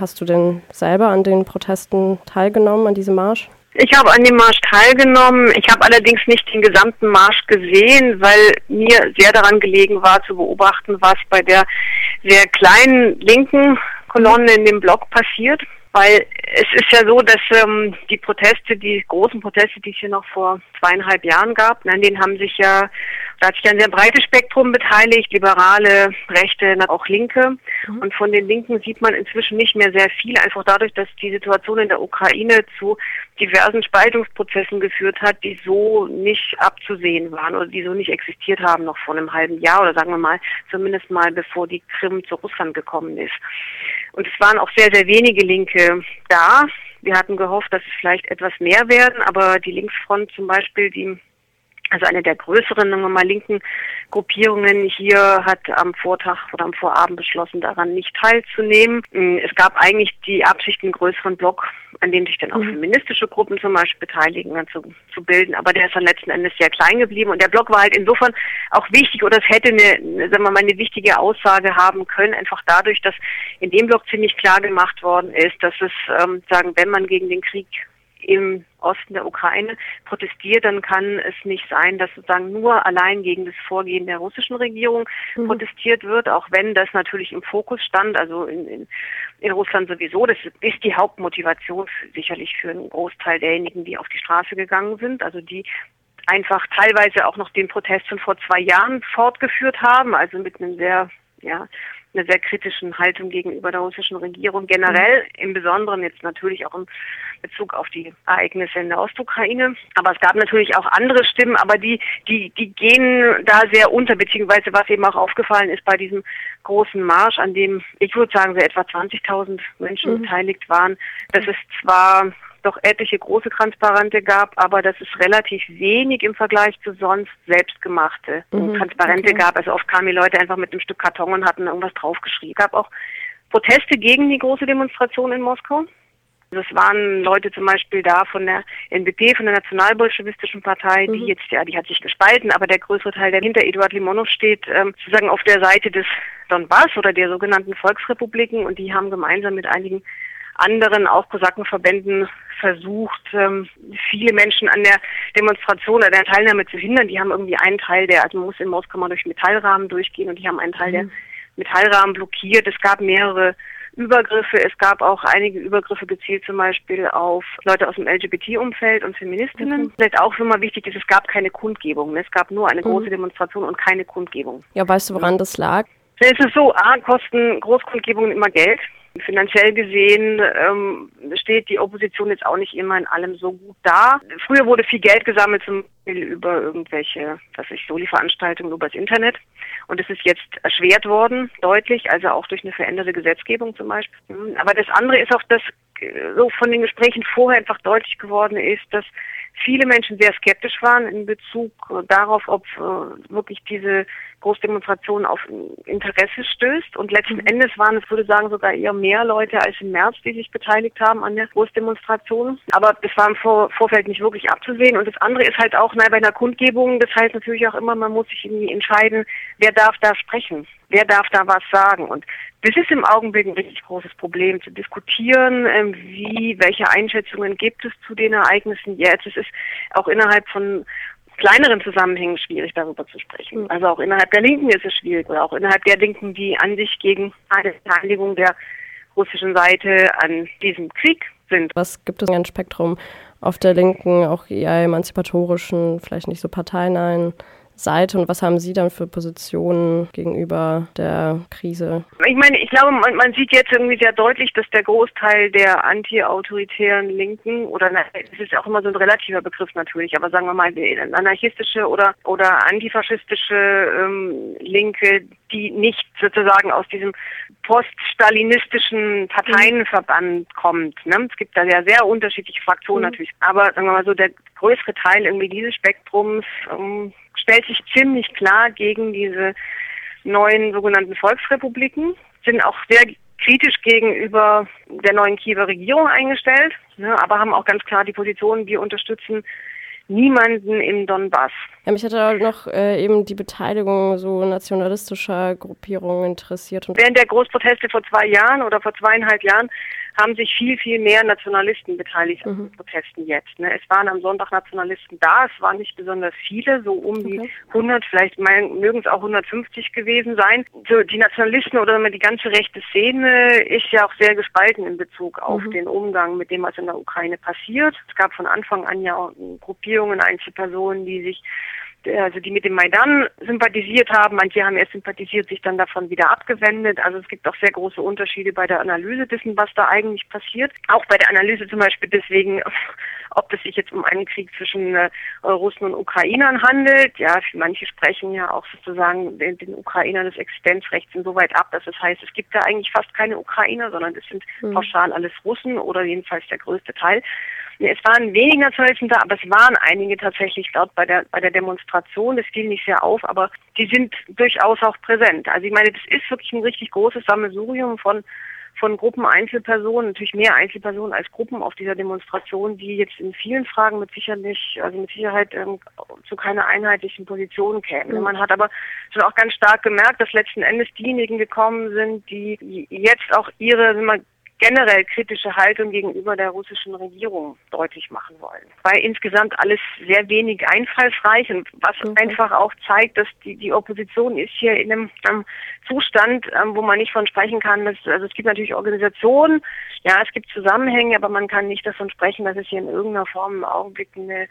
Hast du denn selber an den Protesten teilgenommen, an diesem Marsch? Ich habe an dem Marsch teilgenommen. Ich habe allerdings nicht den gesamten Marsch gesehen, weil mir sehr daran gelegen war zu beobachten, was bei der sehr kleinen linken Kolonne in dem Block passiert. Weil es ist ja so, dass ähm, die Proteste, die großen Proteste, die es hier noch vor zweieinhalb Jahren gab, an denen haben sich ja, da hat sich ein sehr breites Spektrum beteiligt, Liberale, Rechte, auch Linke. Mhm. Und von den Linken sieht man inzwischen nicht mehr sehr viel, einfach dadurch, dass die Situation in der Ukraine zu diversen Spaltungsprozessen geführt hat, die so nicht abzusehen waren oder die so nicht existiert haben noch vor einem halben Jahr oder sagen wir mal zumindest mal bevor die Krim zu Russland gekommen ist. Und es waren auch sehr, sehr wenige Linke da. Wir hatten gehofft, dass es vielleicht etwas mehr werden, aber die Linksfront zum Beispiel, die also eine der größeren, sagen wir mal, linken Gruppierungen hier hat am Vortag oder am Vorabend beschlossen, daran nicht teilzunehmen. Mm, es gab eigentlich die Absicht, einen größeren Block, an dem sich dann auch mhm. feministische Gruppen zum Beispiel beteiligen, zu, zu bilden. Aber der ist dann letzten Endes sehr klein geblieben. Und der Block war halt insofern auch wichtig oder es hätte eine, sagen wir mal, eine wichtige Aussage haben können, einfach dadurch, dass in dem Block ziemlich klar gemacht worden ist, dass es, ähm, sagen, wenn man gegen den Krieg im Osten der Ukraine protestiert, dann kann es nicht sein, dass sozusagen nur allein gegen das Vorgehen der russischen Regierung mhm. protestiert wird, auch wenn das natürlich im Fokus stand, also in, in, in Russland sowieso. Das ist die Hauptmotivation für, sicherlich für einen Großteil derjenigen, die auf die Straße gegangen sind, also die einfach teilweise auch noch den Protest von vor zwei Jahren fortgeführt haben, also mit einem sehr ja, einer sehr kritischen Haltung gegenüber der russischen Regierung generell, mhm. im Besonderen jetzt natürlich auch im Bezug auf die Ereignisse in der Ostukraine. Aber es gab natürlich auch andere Stimmen, aber die, die, die gehen da sehr unter, beziehungsweise was eben auch aufgefallen ist bei diesem großen Marsch, an dem ich würde sagen, so etwa 20.000 Menschen mhm. beteiligt waren. Das ist zwar doch etliche große Transparente gab, aber dass es relativ wenig im Vergleich zu sonst selbstgemachte mhm, Transparente okay. gab. Also oft kamen die Leute einfach mit einem Stück Karton und hatten irgendwas draufgeschrieben. Es gab auch Proteste gegen die große Demonstration in Moskau. Also es waren Leute zum Beispiel da von der NBP, von der Nationalbolschewistischen Partei, die mhm. jetzt, ja, die hat sich gespalten, aber der größere Teil, der hinter Eduard Limonov steht, ähm, sozusagen auf der Seite des Donbass oder der sogenannten Volksrepubliken und die haben gemeinsam mit einigen anderen, auch Kosakenverbänden, versucht, ähm, viele Menschen an der Demonstration oder der Teilnahme zu hindern. Die haben irgendwie einen Teil der, also man muss in Moskau mal durch Metallrahmen durchgehen und die haben einen Teil mhm. der Metallrahmen blockiert. Es gab mehrere Übergriffe. Es gab auch einige Übergriffe gezielt zum Beispiel auf Leute aus dem LGBT-Umfeld und Feministinnen. Mhm. Vielleicht auch immer wichtig ist, es gab keine Kundgebung. Es gab nur eine mhm. große Demonstration und keine Kundgebung. Ja, weißt du, woran das lag? Es ist so, A, kosten Großkundgebungen immer Geld. Finanziell gesehen ähm, steht die Opposition jetzt auch nicht immer in allem so gut da. Früher wurde viel Geld gesammelt, zum Beispiel über irgendwelche, was ich, Soli-Veranstaltungen übers Internet. Und es ist jetzt erschwert worden, deutlich, also auch durch eine veränderte Gesetzgebung zum Beispiel. Aber das andere ist auch, dass äh, so von den Gesprächen vorher einfach deutlich geworden ist, dass viele Menschen sehr skeptisch waren in Bezug darauf, ob äh, wirklich diese Großdemonstration auf Interesse stößt. Und letzten mhm. Endes waren es, würde ich sagen, sogar eher mehr Leute als im März, die sich beteiligt haben an der Großdemonstration. Aber das war im Vor Vorfeld nicht wirklich abzusehen. Und das andere ist halt auch, na, bei einer Kundgebung, das heißt natürlich auch immer, man muss sich irgendwie entscheiden, wer darf da sprechen, wer darf da was sagen. Und das ist im Augenblick ein richtig großes Problem, zu diskutieren, ähm, wie, welche Einschätzungen gibt es zu den Ereignissen jetzt. Es ist auch innerhalb von kleineren Zusammenhängen schwierig, darüber zu sprechen. Also auch innerhalb der Linken ist es schwierig oder auch innerhalb der Linken, die an sich gegen eine Beteiligung der russischen Seite an diesem Krieg sind. Was gibt es ein Spektrum auf der Linken, auch eher emanzipatorischen, vielleicht nicht so parteinahen Seite und was haben Sie dann für Positionen gegenüber der Krise? Ich meine, ich glaube, man, man sieht jetzt irgendwie sehr deutlich, dass der Großteil der anti-autoritären Linken oder es ist auch immer so ein relativer Begriff natürlich, aber sagen wir mal anarchistische oder oder antifaschistische ähm, Linke, die nicht sozusagen aus diesem poststalinistischen Parteienverband kommt. Ne? Es gibt da ja sehr unterschiedliche Fraktionen mhm. natürlich, aber sagen wir mal so, der größere Teil irgendwie dieses Spektrums ähm, stellt sich ziemlich klar gegen diese neuen sogenannten Volksrepubliken, sind auch sehr kritisch gegenüber der neuen Kiewer Regierung eingestellt, ne, aber haben auch ganz klar die Position, wir unterstützen niemanden im Donbass. Ja, mich hatte auch noch äh, eben die Beteiligung so nationalistischer Gruppierungen interessiert. Während der Großproteste vor zwei Jahren oder vor zweieinhalb Jahren haben sich viel, viel mehr Nationalisten beteiligt mhm. an den Protesten jetzt. Ne? Es waren am Sonntag Nationalisten da, es waren nicht besonders viele, so um die okay. 100, vielleicht mögen es auch 150 gewesen sein. So, die Nationalisten oder die ganze rechte Szene ist ja auch sehr gespalten in Bezug auf mhm. den Umgang mit dem, was in der Ukraine passiert. Es gab von Anfang an ja auch Gruppierungen, Einzelpersonen, die sich also die mit dem Maidan sympathisiert haben. Manche haben erst sympathisiert, sich dann davon wieder abgewendet. Also es gibt auch sehr große Unterschiede bei der Analyse dessen, was da eigentlich passiert. Auch bei der Analyse zum Beispiel deswegen, ob es sich jetzt um einen Krieg zwischen äh, Russen und Ukrainern handelt. Ja, manche sprechen ja auch sozusagen den, den Ukrainern des Existenzrechts insoweit ab, dass es heißt, es gibt da eigentlich fast keine Ukrainer, sondern es sind mhm. pauschal alles Russen oder jedenfalls der größte Teil. Es waren weniger Nationalisten da, aber es waren einige tatsächlich dort bei der, bei der Demonstration. Das fiel nicht sehr auf, aber die sind durchaus auch präsent. Also ich meine, das ist wirklich ein richtig großes Sammelsurium von von Gruppen Einzelpersonen, natürlich mehr Einzelpersonen als Gruppen auf dieser Demonstration, die jetzt in vielen Fragen mit sicherlich, also mit Sicherheit ähm, zu keiner einheitlichen Position kämen. Mhm. Man hat aber schon auch ganz stark gemerkt, dass letzten Endes diejenigen gekommen sind, die jetzt auch ihre, generell kritische Haltung gegenüber der russischen Regierung deutlich machen wollen. Weil insgesamt alles sehr wenig einfallsreich und was mhm. einfach auch zeigt, dass die, die Opposition ist hier in einem, einem Zustand, ähm, wo man nicht von sprechen kann. Dass, also es gibt natürlich Organisationen, ja, es gibt Zusammenhänge, aber man kann nicht davon sprechen, dass es hier in irgendeiner Form im Augenblick eine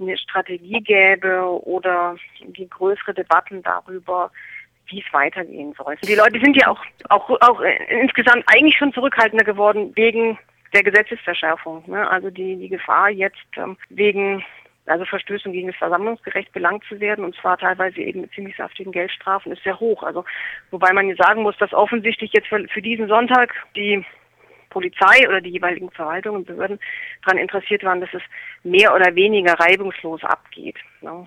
eine Strategie gäbe oder die größere Debatten darüber, wie es weitergehen soll. Die Leute sind ja auch, auch, auch insgesamt eigentlich schon zurückhaltender geworden wegen der Gesetzesverschärfung. Ne? Also die, die Gefahr jetzt ähm, wegen also Verstößen gegen das Versammlungsgerecht belangt zu werden, und zwar teilweise eben mit ziemlich saftigen Geldstrafen, ist sehr hoch. Also wobei man sagen muss, dass offensichtlich jetzt für, für diesen Sonntag die Polizei oder die jeweiligen Verwaltungen und Behörden daran interessiert waren, dass es mehr oder weniger reibungslos abgeht. Ja,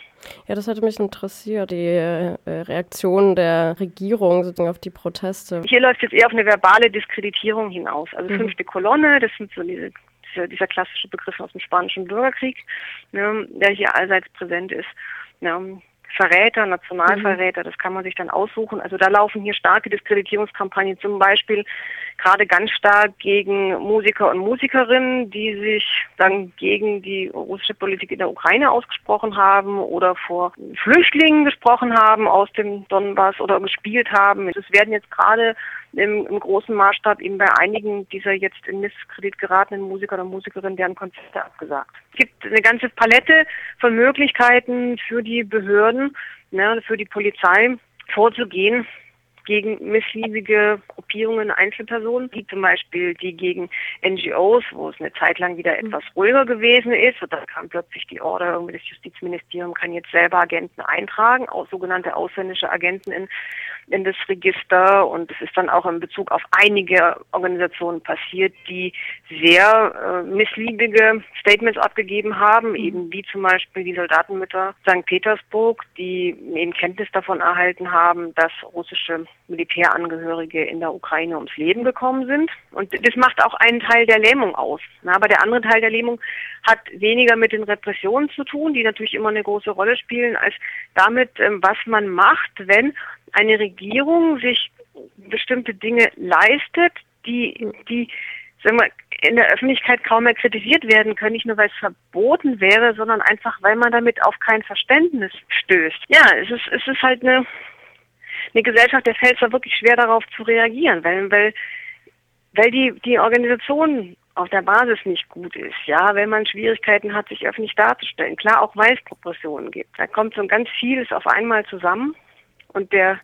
ja das hatte mich interessiert, die äh, Reaktion der Regierung sozusagen auf die Proteste. Hier läuft jetzt eher auf eine verbale Diskreditierung hinaus. Also mhm. fünfte Kolonne, das sind so diese dieser, dieser klassische Begriff aus dem Spanischen Bürgerkrieg, ne, der hier allseits präsent ist. Ja, Verräter, Nationalverräter, mhm. das kann man sich dann aussuchen. Also da laufen hier starke Diskreditierungskampagnen, zum Beispiel gerade ganz stark gegen Musiker und Musikerinnen, die sich dann gegen die russische Politik in der Ukraine ausgesprochen haben oder vor Flüchtlingen gesprochen haben aus dem Donbass oder gespielt haben. Es werden jetzt gerade im, im großen Maßstab eben bei einigen dieser jetzt in Misskredit geratenen Musiker oder Musikerinnen deren Konzerte abgesagt. Es gibt eine ganze Palette von Möglichkeiten für die Behörden, ne, für die Polizei vorzugehen gegen missliebige Gruppierungen, Einzelpersonen, wie zum Beispiel die gegen NGOs, wo es eine Zeit lang wieder etwas ruhiger gewesen ist. Und dann kam plötzlich die Order, irgendwie das Justizministerium kann jetzt selber Agenten eintragen, auch sogenannte ausländische Agenten in, in das Register. Und es ist dann auch in Bezug auf einige Organisationen passiert, die sehr äh, missliebige Statements abgegeben haben, mhm. eben wie zum Beispiel die Soldatenmütter St. Petersburg, die eben Kenntnis davon erhalten haben, dass russische Militärangehörige in der Ukraine ums Leben gekommen sind. Und das macht auch einen Teil der Lähmung aus. aber der andere Teil der Lähmung hat weniger mit den Repressionen zu tun, die natürlich immer eine große Rolle spielen, als damit, ähm, was man macht, wenn eine Regierung sich bestimmte Dinge leistet, die, die sagen wir, in der Öffentlichkeit kaum mehr kritisiert werden können, nicht nur weil es verboten wäre, sondern einfach, weil man damit auf kein Verständnis stößt. Ja, es ist, es ist halt eine, eine Gesellschaft, der fällt es da wirklich schwer darauf zu reagieren, weil, weil, weil die, die Organisation auf der Basis nicht gut ist, ja, wenn man Schwierigkeiten hat, sich öffentlich darzustellen. Klar, auch weil es Proportionen gibt. Da kommt so ganz vieles auf einmal zusammen und der,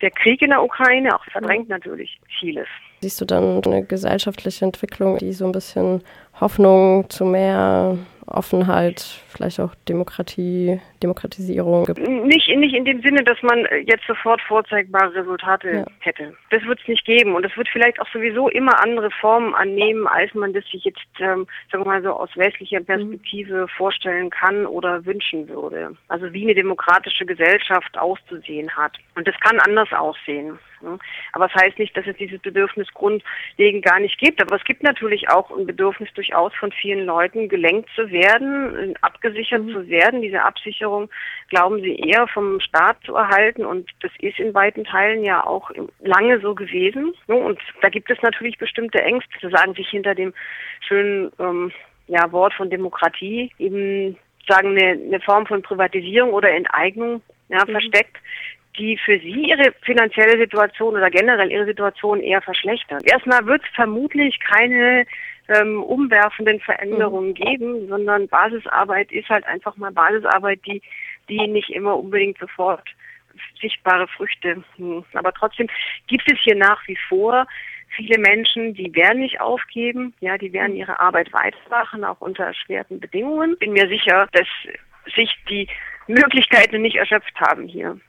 der Krieg in der Ukraine auch verdrängt natürlich vieles. Siehst du dann eine gesellschaftliche Entwicklung, die so ein bisschen Hoffnung zu mehr Offenheit, vielleicht auch Demokratie, Demokratisierung gibt? Nicht, nicht in dem Sinne, dass man jetzt sofort vorzeigbare Resultate ja. hätte. Das wird es nicht geben. Und es wird vielleicht auch sowieso immer andere Formen annehmen, als man das sich jetzt, ähm, sagen wir mal so, aus westlicher Perspektive mhm. vorstellen kann oder wünschen würde. Also wie eine demokratische Gesellschaft auszusehen hat. Und das kann anders aussehen. Aber das heißt nicht, dass es dieses Bedürfnis grundlegend gar nicht gibt. Aber es gibt natürlich auch ein Bedürfnis durchaus von vielen Leuten, gelenkt zu werden, abgesichert mhm. zu werden. Diese Absicherung glauben sie eher vom Staat zu erhalten. Und das ist in weiten Teilen ja auch lange so gewesen. Und da gibt es natürlich bestimmte Ängste, zu sagen sich hinter dem schönen ähm, ja, Wort von Demokratie eben sagen eine, eine Form von Privatisierung oder Enteignung ja, mhm. versteckt, die für sie ihre finanzielle Situation oder generell ihre Situation eher verschlechtert. Erstmal wird es vermutlich keine ähm, umwerfenden Veränderungen mhm. geben, sondern Basisarbeit ist halt einfach mal Basisarbeit, die, die nicht immer unbedingt sofort sichtbare Früchte. Hm. Aber trotzdem gibt es hier nach wie vor viele Menschen, die werden nicht aufgeben, ja, die werden ihre Arbeit weitermachen, auch unter erschwerten Bedingungen. Bin mir sicher, dass sich die Möglichkeiten nicht erschöpft haben hier.